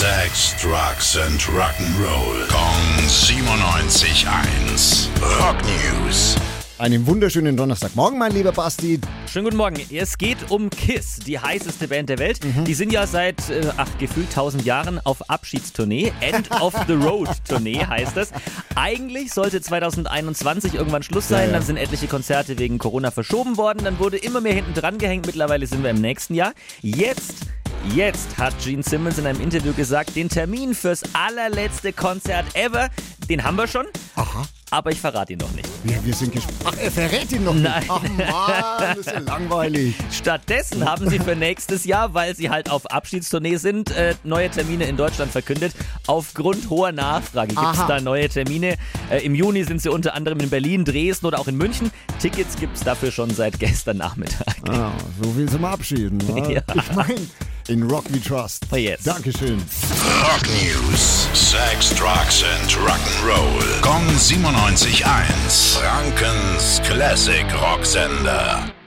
Sex, Drugs and Rock'n'Roll. Kong 97.1. Rock News. Einen wunderschönen Donnerstagmorgen, mein lieber Basti. Schönen guten Morgen. Es geht um KISS, die heißeste Band der Welt. Mhm. Die sind ja seit, äh, ach, gefühlt 1000 Jahren auf Abschiedstournee. End of the Road Tournee heißt es. Eigentlich sollte 2021 irgendwann Schluss sein. Ja, ja. Dann sind etliche Konzerte wegen Corona verschoben worden. Dann wurde immer mehr hinten dran gehängt. Mittlerweile sind wir im nächsten Jahr. Jetzt Jetzt hat Gene Simmons in einem Interview gesagt, den Termin fürs allerletzte Konzert ever, den haben wir schon. Aha. Aber ich verrate ihn noch nicht. Wir, wir sind gespannt. Ach, er verrät ihn noch nicht. Nein. Ach Mann, das ist ja langweilig. Stattdessen haben sie für nächstes Jahr, weil sie halt auf Abschiedstournee sind, äh, neue Termine in Deutschland verkündet. Aufgrund hoher Nachfrage gibt es da neue Termine. Äh, Im Juni sind sie unter anderem in Berlin, Dresden oder auch in München. Tickets gibt es dafür schon seit gestern Nachmittag. Ah, so viel zum Abschieden. Ne? Ja. Ich meine, in Rock We Trust. Yes. Dankeschön. Rock News. Sex, Drugs and Rock'n'Roll. Kong 97.1. Frankens Classic Rocksender.